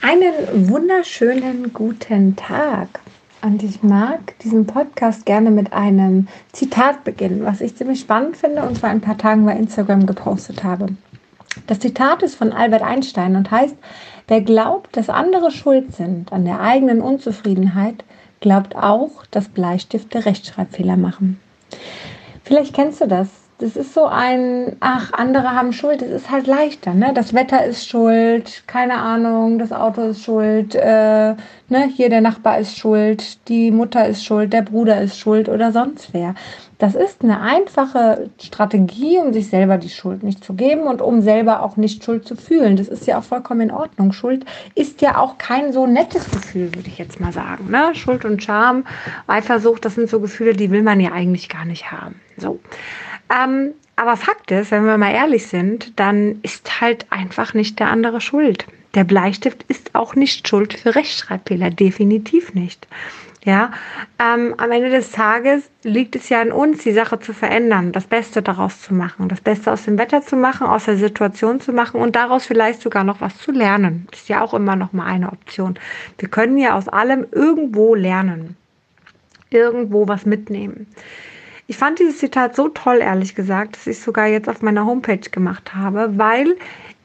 Einen wunderschönen guten Tag. Und ich mag diesen Podcast gerne mit einem Zitat beginnen, was ich ziemlich spannend finde und vor ein paar Tagen bei Instagram gepostet habe. Das Zitat ist von Albert Einstein und heißt, wer glaubt, dass andere schuld sind an der eigenen Unzufriedenheit, glaubt auch, dass Bleistifte Rechtschreibfehler machen. Vielleicht kennst du das das ist so ein, ach, andere haben Schuld, das ist halt leichter, ne? Das Wetter ist schuld, keine Ahnung, das Auto ist schuld, äh, ne? Hier der Nachbar ist schuld, die Mutter ist schuld, der Bruder ist schuld oder sonst wer. Das ist eine einfache Strategie, um sich selber die Schuld nicht zu geben und um selber auch nicht Schuld zu fühlen. Das ist ja auch vollkommen in Ordnung. Schuld ist ja auch kein so nettes Gefühl, würde ich jetzt mal sagen. Ne? Schuld und Scham, Eifersucht, das sind so Gefühle, die will man ja eigentlich gar nicht haben. So. Ähm, aber Fakt ist, wenn wir mal ehrlich sind, dann ist halt einfach nicht der andere schuld. Der Bleistift ist auch nicht schuld für Rechtschreibfehler, definitiv nicht. Ja, ähm, am Ende des Tages liegt es ja an uns, die Sache zu verändern, das Beste daraus zu machen, das Beste aus dem Wetter zu machen, aus der Situation zu machen und daraus vielleicht sogar noch was zu lernen. Ist ja auch immer noch mal eine Option. Wir können ja aus allem irgendwo lernen, irgendwo was mitnehmen. Ich fand dieses Zitat so toll, ehrlich gesagt, dass ich es sogar jetzt auf meiner Homepage gemacht habe, weil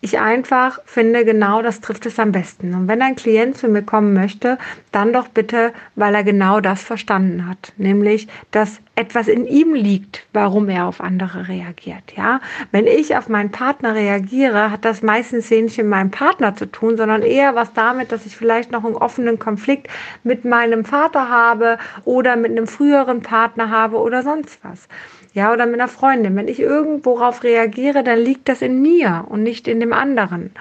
ich einfach finde, genau das trifft es am besten. Und wenn ein Klient zu mir kommen möchte, dann doch bitte, weil er genau das verstanden hat, nämlich, dass etwas in ihm liegt, warum er auf andere reagiert. Ja, wenn ich auf meinen Partner reagiere, hat das meistens wenig mit meinem Partner zu tun, sondern eher was damit, dass ich vielleicht noch einen offenen Konflikt mit meinem Vater habe oder mit einem früheren Partner habe oder sonst was ja, oder mit einer Freundin. Wenn ich irgendwo darauf reagiere, dann liegt das in mir und nicht in dem anderen.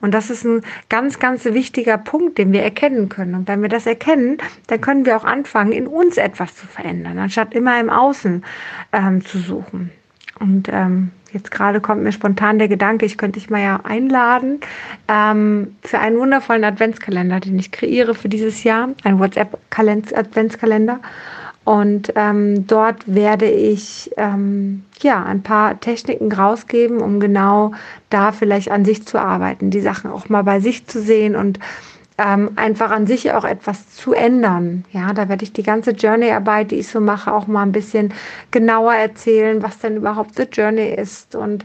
Und das ist ein ganz, ganz wichtiger Punkt, den wir erkennen können. Und wenn wir das erkennen, dann können wir auch anfangen, in uns etwas zu verändern, anstatt immer im Außen ähm, zu suchen. Und ähm, jetzt gerade kommt mir spontan der Gedanke, ich könnte dich mal ja einladen ähm, für einen wundervollen Adventskalender, den ich kreiere für dieses Jahr, ein WhatsApp-Adventskalender. Und ähm, dort werde ich ähm, ja ein paar Techniken rausgeben, um genau da vielleicht an sich zu arbeiten, die Sachen auch mal bei sich zu sehen und ähm, einfach an sich auch etwas zu ändern. Ja, da werde ich die ganze Journey-Arbeit, die ich so mache, auch mal ein bisschen genauer erzählen, was denn überhaupt The Journey ist und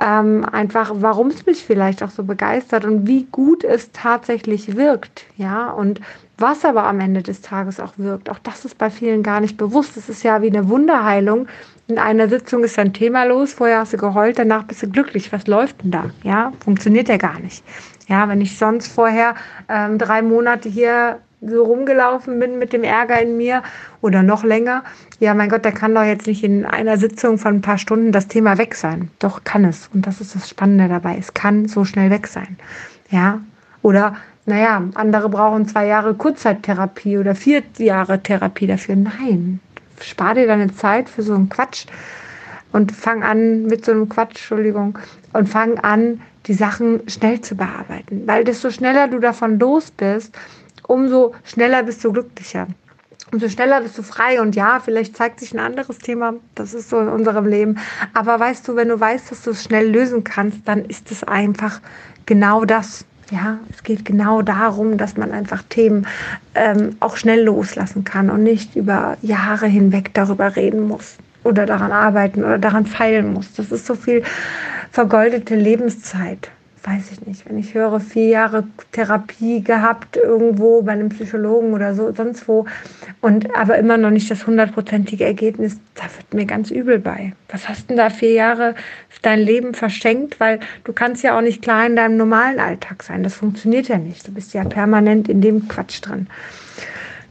ähm, einfach, warum es mich vielleicht auch so begeistert und wie gut es tatsächlich wirkt. Ja, und was aber am Ende des Tages auch wirkt, auch das ist bei vielen gar nicht bewusst. Es ist ja wie eine Wunderheilung. In einer Sitzung ist ein Thema los, vorher hast du geheult, danach bist du glücklich. Was läuft denn da? Ja, funktioniert ja gar nicht. Ja, wenn ich sonst vorher ähm, drei Monate hier so rumgelaufen bin mit dem Ärger in mir oder noch länger, ja, mein Gott, da kann doch jetzt nicht in einer Sitzung von ein paar Stunden das Thema weg sein. Doch kann es. Und das ist das Spannende dabei. Es kann so schnell weg sein. Ja, oder naja, andere brauchen zwei Jahre Kurzzeittherapie oder vier Jahre Therapie dafür. Nein, spar dir deine Zeit für so einen Quatsch und fang an mit so einem Quatsch, Entschuldigung, und fang an, die Sachen schnell zu bearbeiten. Weil desto schneller du davon los bist, umso schneller bist du glücklicher. Umso schneller bist du frei und ja, vielleicht zeigt sich ein anderes Thema, das ist so in unserem Leben. Aber weißt du, wenn du weißt, dass du es schnell lösen kannst, dann ist es einfach genau das. Ja, es geht genau darum, dass man einfach Themen ähm, auch schnell loslassen kann und nicht über Jahre hinweg darüber reden muss oder daran arbeiten oder daran feilen muss. Das ist so viel vergoldete Lebenszeit weiß ich nicht, wenn ich höre, vier Jahre Therapie gehabt irgendwo bei einem Psychologen oder so, sonst wo, und aber immer noch nicht das hundertprozentige Ergebnis, da wird mir ganz übel bei. Was hast denn da vier Jahre dein Leben verschenkt? Weil du kannst ja auch nicht klar in deinem normalen Alltag sein. Das funktioniert ja nicht. Du bist ja permanent in dem Quatsch drin.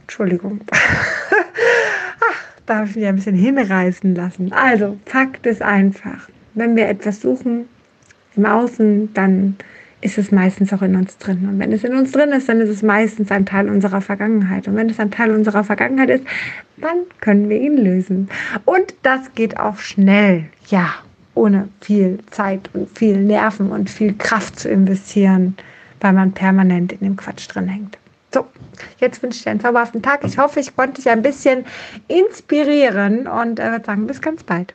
Entschuldigung. Ach, da habe ich mich ein bisschen hinreißen lassen. Also, Fakt ist einfach, wenn wir etwas suchen, im Außen, dann ist es meistens auch in uns drin. Und wenn es in uns drin ist, dann ist es meistens ein Teil unserer Vergangenheit. Und wenn es ein Teil unserer Vergangenheit ist, dann können wir ihn lösen. Und das geht auch schnell. Ja, ohne viel Zeit und viel Nerven und viel Kraft zu investieren, weil man permanent in dem Quatsch drin hängt. So, jetzt wünsche ich dir einen zauberhaften Tag. Ich hoffe, ich konnte dich ein bisschen inspirieren und äh, würde sagen, bis ganz bald.